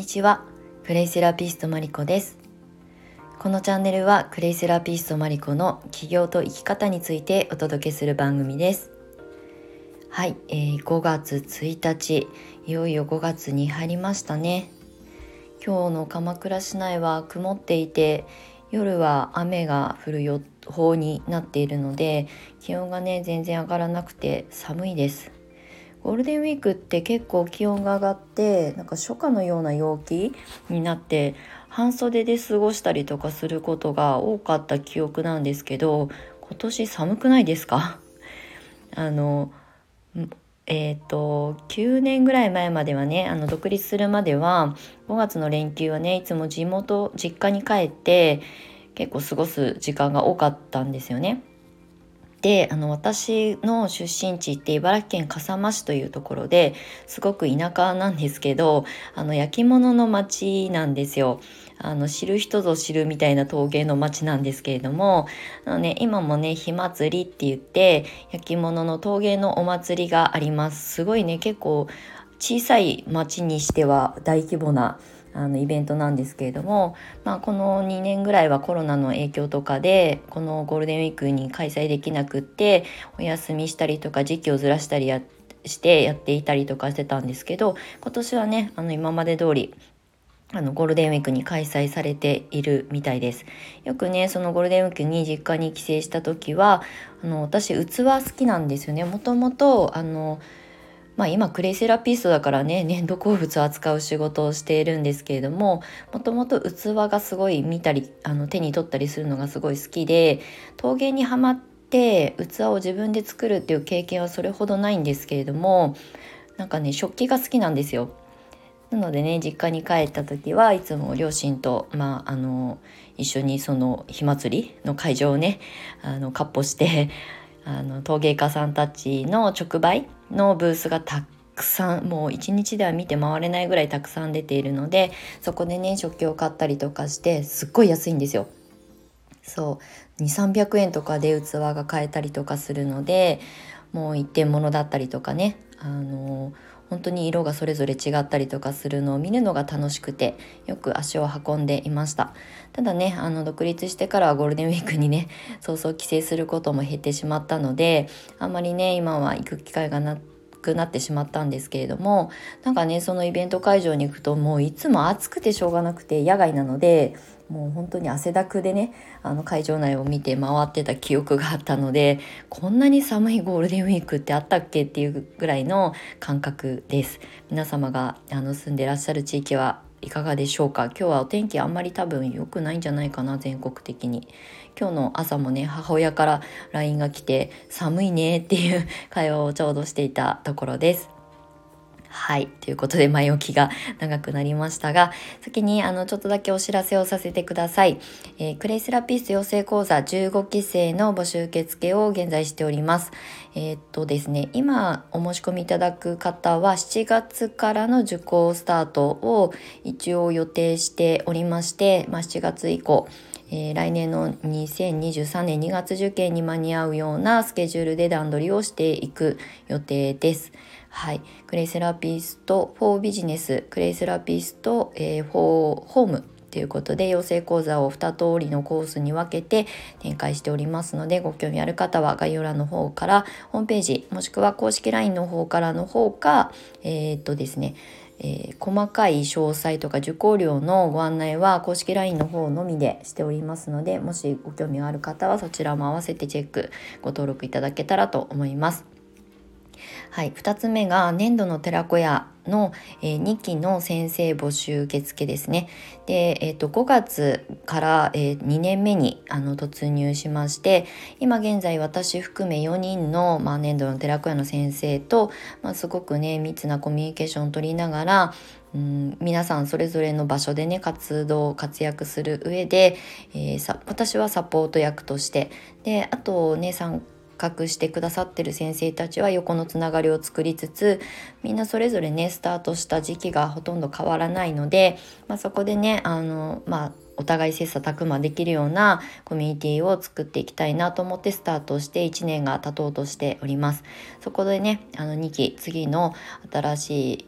にちは。クレイセラピストマリコです。このチャンネルはクレイセラピストマリコの起業と生き方についてお届けする番組です。はい、えー、5月1日いよいよ5月に入りましたね。今日の鎌倉市内は曇っていて夜は雨が降る予報になっているので気温がね全然上がらなくて寒いです。ゴールデンウィークって結構気温が上がってなんか初夏のような陽気になって半袖で過ごしたりとかすることが多かった記憶なんですけど今年寒くないですか？あのえーと、と9年ぐらい前まではねあの独立するまでは5月の連休はねいつも地元実家に帰って結構過ごす時間が多かったんですよね。であの私の出身地って茨城県笠間市というところですごく田舎なんですけどあの焼き物の町なんですよ。あの知る人ぞ知るみたいな陶芸の町なんですけれどもあの、ね、今もね火祭りって言って焼き物の陶芸のお祭りがありますすごいね結構小さい町にしては大規模なあのイベントなんですけれども、まあ、この2年ぐらいはコロナの影響とかでこのゴールデンウィークに開催できなくってお休みしたりとか時期をずらしたりやしてやっていたりとかしてたんですけど今年はねあの今まで通りあのゴールデンウィークに開催されているみたいです。よくねそのゴールデンウィークに実家に帰省した時はあの私器好きなんですよね。もともとあのまあ、今クレイセラピストだからね粘土鉱物を扱う仕事をしているんですけれどももともと器がすごい見たりあの手に取ったりするのがすごい好きで陶芸にはまって器を自分で作るっていう経験はそれほどないんですけれどもなんかね食器が好きなんですよ。なのでね実家に帰った時はいつも両親と、まあ、あの一緒にその火祭りの会場をねあのかっ歩してあの陶芸家さんたちの直売のブースがたくさんもう一日では見て回れないぐらいたくさん出ているのでそこでね食器を買ったりとかしてすっごい安いんですよ。そう2300円とかで器が買えたりとかするのでもう一点物だったりとかねあの本当に色がそれぞれ違ったりとかするのを見るのが楽しくてよく足を運んでいました。ただねあの独立してからはゴールデンウィークにね 早々帰省することも減ってしまったのであんまりね今は行く機会がなくなってしまったんですけれどもなんかねそのイベント会場に行くともういつも暑くてしょうがなくて野外なのでもう本当に汗だくでねあの会場内を見て回ってた記憶があったのでこんなに寒いゴールデンウィークってあったっけっていうぐらいの感覚です。皆様があの住んでらっしゃる地域はいかがでしょうか？今日はお天気あんまり多分良くないんじゃないかな全国的に。今日の朝もね母親から LINE が来て寒いねっていう会話をちょうどしていたところです。はい。ということで、前置きが長くなりましたが、先に、あの、ちょっとだけお知らせをさせてください。えー、クレイセラピスト養成講座15期生の募集受付を現在しております。えー、っとですね、今お申し込みいただく方は7月からの受講スタートを一応予定しておりまして、まあ、7月以降、えー、来年の2023年2月受験に間に合うようなスケジュールで段取りをしていく予定です。はい、クレイセラピストフォービジネス。クレイセラピスト、えー、フォーホーム。ということで養成講座を2通りのコースに分けて展開しておりますのでご興味ある方は概要欄の方からホームページもしくは公式 LINE の方からの方かえー、っとですねえー、細かい詳細とか受講料のご案内は公式 LINE の方のみでしておりますのでもしご興味がある方はそちらも合わせてチェックご登録いただけたらと思います。はい、2つ目が粘土の寺子屋の、えー、2期の先生募集受付ですね。で、えーと、5月から、えー、2年目にあの突入しまして今現在私含め4人の、まあ、粘土の寺子屋の先生と、まあ、すごくね密なコミュニケーションを取りながらうん皆さんそれぞれの場所でね活動活躍する上で、えー、私はサポート役としてであとね参画してくださってる先生たちは横のつながりを作りつつみんなそれぞれねスタートした時期がほとんど変わらないので、まあ、そこでねあのまあお互い切磋琢磨できるようなコミュニティを作っていきたいなと思ってスタートして1年が経とうとしております。そこでねあの2期次の新しい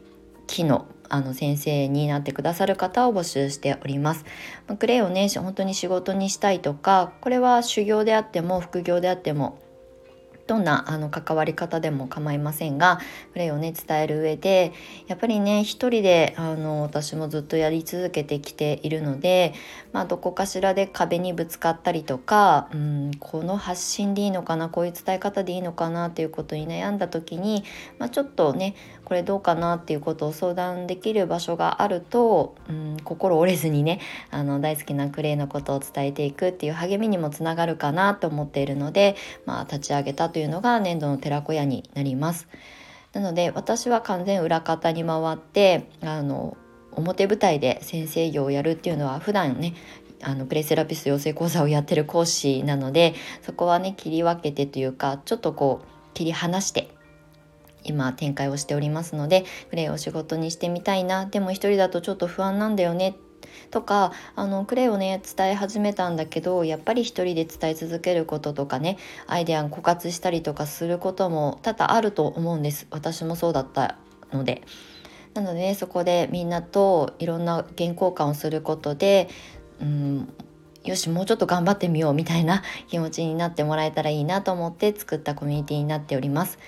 期のあの先生になってくださる方を募集しております。まあ、クレイをね本当に仕事にしたいとかこれは修行であっても副業であってもどんなあの関わり方でも構いませんがプレイをね伝える上でやっぱりね一人であの私もずっとやり続けてきているので、まあ、どこかしらで壁にぶつかったりとか、うん、この発信でいいのかなこういう伝え方でいいのかなっていうことに悩んだ時に、まあ、ちょっとねこれどうかなっていうことを相談できる場所があると、うん、心折れずにねあの大好きなクレイのことを伝えていくっていう励みにもつながるかなと思っているので、まあ、立ち上げたというのが粘土の寺子屋になります。なので私は完全裏方に回ってあの表舞台で先生業をやるっていうのは普段ねあのプレイセラピス養成講座をやってる講師なのでそこはね切り分けてというかちょっとこう切り離して今展開をしておりますのでクレイを仕事にしてみたいなでも一人だとちょっと不安なんだよねとかあのクレイをね伝え始めたんだけどやっぱり一人で伝え続けることとかねアイデアを枯渇したりとかすることも多々あると思うんです私もそうだったので。なので、ね、そこでみんなといろんな原交換をすることで、うん、よしもうちょっと頑張ってみようみたいな気持ちになってもらえたらいいなと思って作ったコミュニティになっております。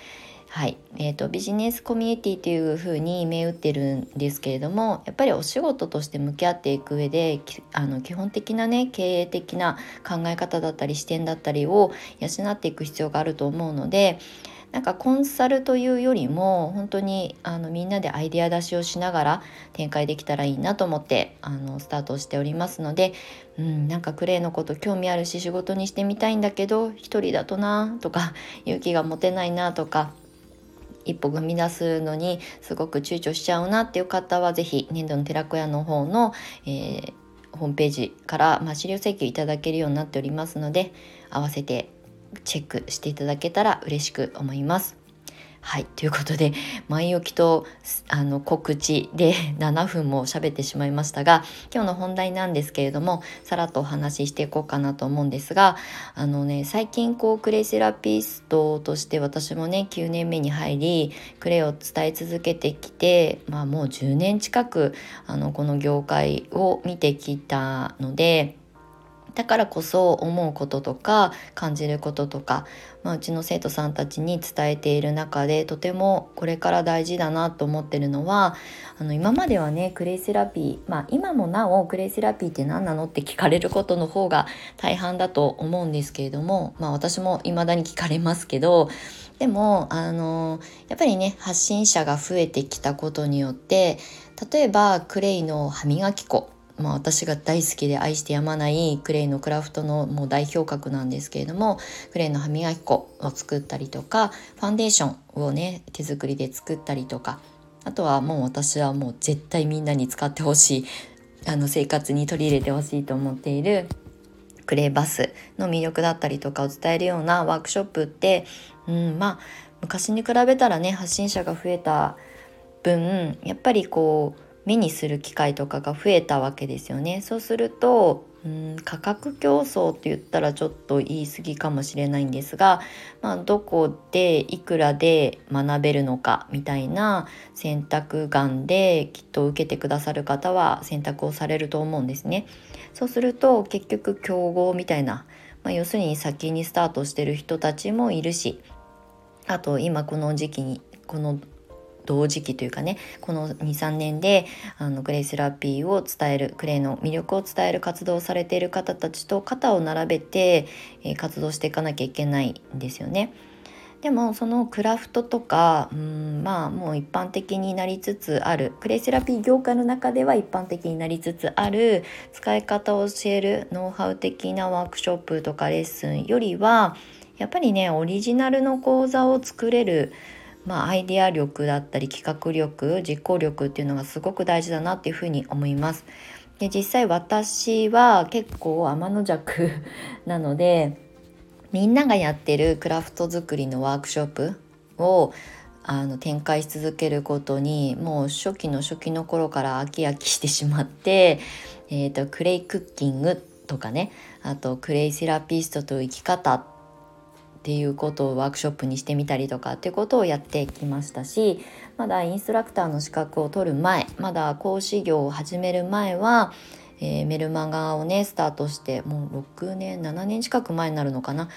はい。えーと、ビジネスコミュニティというふうに銘打ってるんですけれどもやっぱりお仕事として向き合っていく上であの基本的なね経営的な考え方だったり視点だったりを養っていく必要があると思うのでなんかコンサルというよりも本当にあのみんなでアイデア出しをしながら展開できたらいいなと思ってあのスタートしておりますので、うん、なんかクレイのこと興味あるし仕事にしてみたいんだけど一人だとなとか勇気が持てないなとか一歩踏み出すのにすごく躊躇しちゃうなっていう方は是非粘土の寺子屋の方の、えー、ホームページから、まあ、資料請求いただけるようになっておりますので合わせてチェックしていただけたら嬉しく思います。はい。ということで、前置きとあの告知で 7分も喋ってしまいましたが、今日の本題なんですけれども、さらっとお話ししていこうかなと思うんですが、あのね、最近こう、クレイセラピストとして私もね、9年目に入り、クレイを伝え続けてきて、まあもう10年近く、あの、この業界を見てきたので、だからこそ思うこととか感じることとか、まあ、うちの生徒さんたちに伝えている中でとてもこれから大事だなと思ってるのはあの今まではねクレイセラピーまあ今もなおクレイセラピーって何なのって聞かれることの方が大半だと思うんですけれどもまあ私も未だに聞かれますけどでもあのやっぱりね発信者が増えてきたことによって例えばクレイの歯磨き粉まあ、私が大好きで愛してやまないクレイのクラフトのもう代表格なんですけれどもクレイの歯磨き粉を作ったりとかファンデーションをね手作りで作ったりとかあとはもう私はもう絶対みんなに使ってほしいあの生活に取り入れてほしいと思っているクレイバスの魅力だったりとかを伝えるようなワークショップって、うん、まあ昔に比べたらね発信者が増えた分やっぱりこう目にする機会とかが増えたわけですよね。そうするとうん価格競争って言ったらちょっと言い過ぎかもしれないんですが、まあ、どこでいくらで学べるのかみたいな選択眼できっと受けてくださる方は選択をされると思うんですね。そうすると結局競合みたいな、まあ、要するに先にスタートしてる人たちもいるしあと今この時期にこの同時期というかねこの23年であのクレイセラピーを伝えるクレイの魅力を伝える活動をされている方たちと肩を並べて、えー、活動していかなきゃいけないんですよね。でもそのクラフトとかうんまあもう一般的になりつつあるクレイセラピー業界の中では一般的になりつつある使い方を教えるノウハウ的なワークショップとかレッスンよりはやっぱりねオリジナルの講座を作れるまあ、アイデア力だったり企画力実行力っていうのがすごく大事だなっていうふうに思います。で実際私は結構天の弱 なのでみんながやってるクラフト作りのワークショップをあの展開し続けることにもう初期の初期の頃から飽き飽きしてしまって、えーと、とクレイクッキングとかねあとクレイセラピストと生き方っていうことをワークショップにしてみたりとかっていうことをやってきましたしまだインストラクターの資格を取る前まだ講師業を始める前は、えー、メルマガをねスタートしてもう6年7年近く前になるのかな。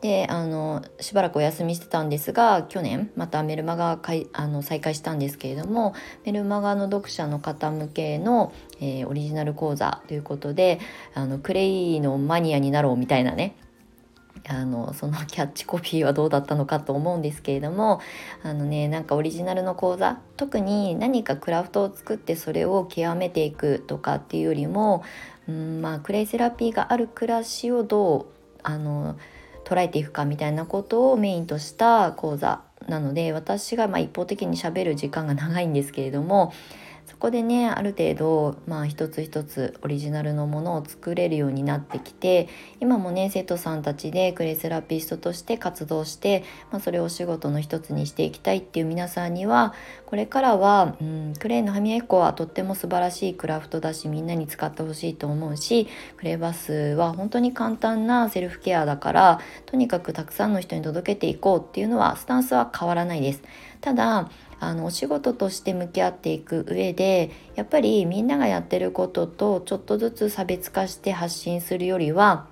であのしばらくお休みしてたんですが去年またメルマガかいあの再開したんですけれどもメルマガの読者の方向けの、えー、オリジナル講座ということであのクレイのマニアになろうみたいなねあのそのキャッチコピーはどうだったのかと思うんですけれどもあのねなんかオリジナルの講座特に何かクラフトを作ってそれを極めていくとかっていうよりも、うんまあ、クレイセラピーがある暮らしをどうあの捉えていくかみたいなことをメインとした講座なので私がま一方的にしゃべる時間が長いんですけれどもそこでねある程度まあ一つ一つオリジナルのものを作れるようになってきて今もね生徒さんたちでクレイセラピストとして活動して、まあ、それをお仕事の一つにしていきたいっていう皆さんにはこれからは、うん、クレイの歯磨き粉はとっても素晴らしいクラフトだしみんなに使ってほしいと思うしクレイバスは本当に簡単なセルフケアだからとにかくたくさんの人に届けていこうっていうのはスタンスは変わらないです。ただあのお仕事として向き合っていく上でやっぱりみんながやってることとちょっとずつ差別化して発信するよりは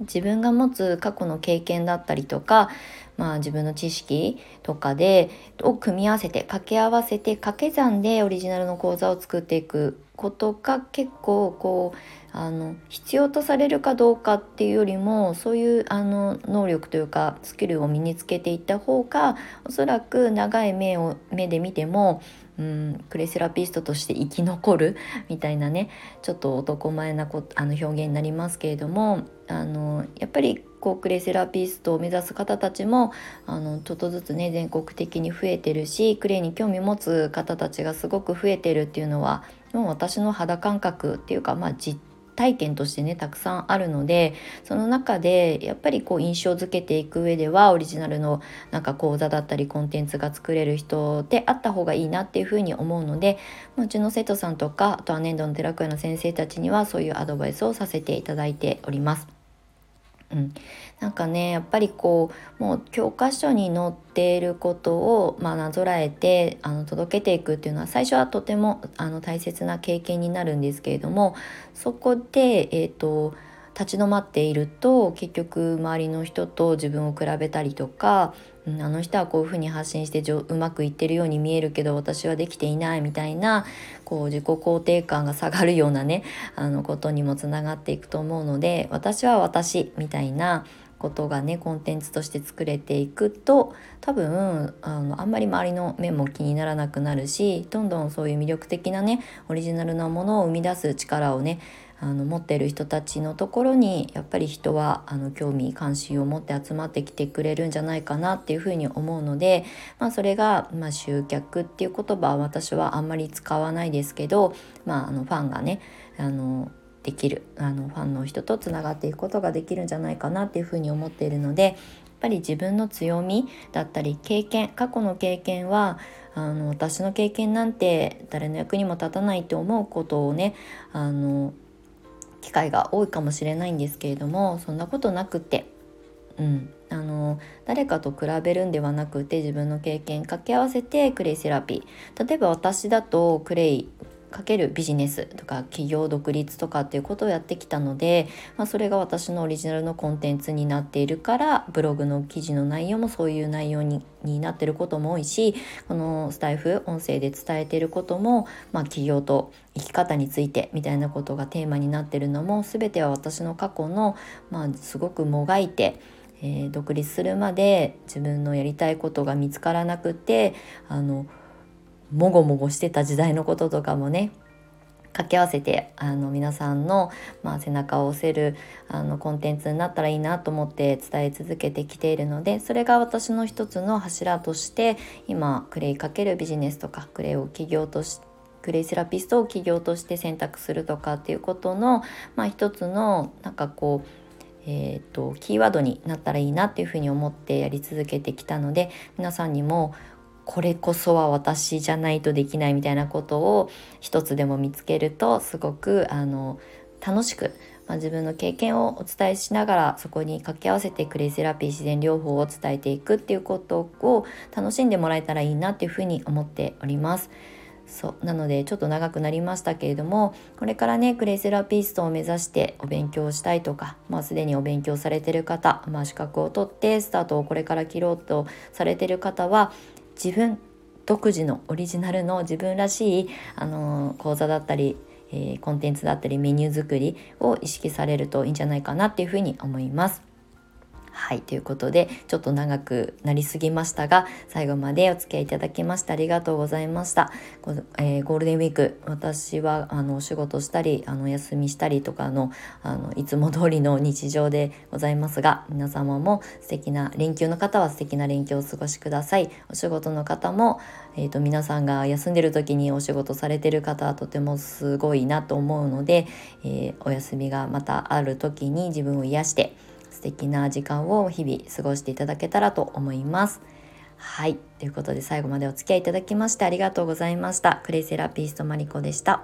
自分が持つ過去の経験だったりとか、まあ、自分の知識とかでを組み合わせて掛け合わせて掛け算でオリジナルの講座を作っていくことが結構こうあの必要とされるかどうかっていうよりもそういうあの能力というかスキルを身につけていった方がおそらく長い目を目で見てもうんクレセラピストとして生き残るみたいなねちょっと男前なこあの表現になりますけれどもあのやっぱりこうクレセラピストを目指す方たちもあのちょっとずつね全国的に増えてるしクレイに興味持つ方たちがすごく増えてるっていうのはもう私の肌感覚っていうかまあ実体験としてねたくさんあるのでその中でやっぱりこう印象づけていく上ではオリジナルのなんか講座だったりコンテンツが作れる人であった方がいいなっていうふうに思うのでうちの生徒さんとかあとは年度の寺子屋の先生たちにはそういうアドバイスをさせていただいております。うん、なんかねやっぱりこうもう教科書に載っていることを、まあ、なぞらえてあの届けていくっていうのは最初はとてもあの大切な経験になるんですけれどもそこで、えーと立ち止まっていると結局周りの人と自分を比べたりとか、あの人はこういうふうに発信してうまくいってるように見えるけど私はできていないみたいなこう自己肯定感が下がるようなねあのことにもつながっていくと思うので私は私みたいなことがねコンテンツとして作れていくと多分あのあんまり周りの目も気にならなくなるしどんどんそういう魅力的なねオリジナルなものを生み出す力をねあの持ってる人たちのところにやっぱり人はあの興味関心を持って集まってきてくれるんじゃないかなっていうふうに思うので、まあ、それが、まあ、集客っていう言葉は私はあんまり使わないですけど、まあ、あのファンがねあのできるあのファンの人とつながっていくことができるんじゃないかなっていうふうに思っているのでやっぱり自分の強みだったり経験過去の経験はあの私の経験なんて誰の役にも立たないって思うことをねあの機会が多いかもしれないんですけれどもそんなことなくて、うん、あの誰かと比べるんではなくて自分の経験掛け合わせてクレイセラピー。例えば私だとクレイかけるビジネスとか企業独立とかっていうことをやってきたので、まあ、それが私のオリジナルのコンテンツになっているからブログの記事の内容もそういう内容にになってることも多いしこのスタイフ音声で伝えてることも、まあ、企業と生き方についてみたいなことがテーマになってるのも全ては私の過去の、まあ、すごくもがいてえ、独立するまで自分のやりたいことが見つからなくてあのもごもごしてた時代のこととかもね掛け合わせてあの皆さんの、まあ、背中を押せるあのコンテンツになったらいいなと思って伝え続けてきているのでそれが私の一つの柱として今クレイかけるビジネスとかクレイを企業としてクレイセラピストを企業として選択するとかっていうことの、まあ、一つのなんかこうえーとキーワードになったらいいなっていうふうに思ってやり続けてきたので皆さんにもこれこそは私じゃないとできないみたいなことを一つでも見つけるとすごくあの楽しくまあ、自分の経験をお伝えしながらそこに掛け合わせてクレイセラピー自然療法を伝えていくっていうことを楽しんでもらえたらいいなっていうふうに思っております。そうなのでちょっと長くなりましたけれどもこれからねクレイセラピストを目指してお勉強したいとか、まあ、すでにお勉強されてる方、まあ、資格を取ってスタートをこれから切ろうとされてる方は自分独自のオリジナルの自分らしい、あの、講座だったり、えー、コンテンツだったりメニュー作りを意識されるといいんじゃないかなっていうふうに思います。はいということでちょっと長くなりすぎましたが最後までお付き合いいただきましてありがとうございました、えー、ゴールデンウィーク私はあのお仕事したりあの休みしたりとかのあのいつも通りの日常でございますが皆様も素敵な連休の方は素敵な連休をお過ごしください。お仕事の方も、えーと、皆さんが休んでる時にお仕事されてる方はとてもすごいなと思うので、えー、お休みがまたある時に自分を癒して素敵な時間を日々過ごしていただけたらと思います。はい。ということで最後までお付き合いいただきましてありがとうございました。クレイセラピストマリコでした。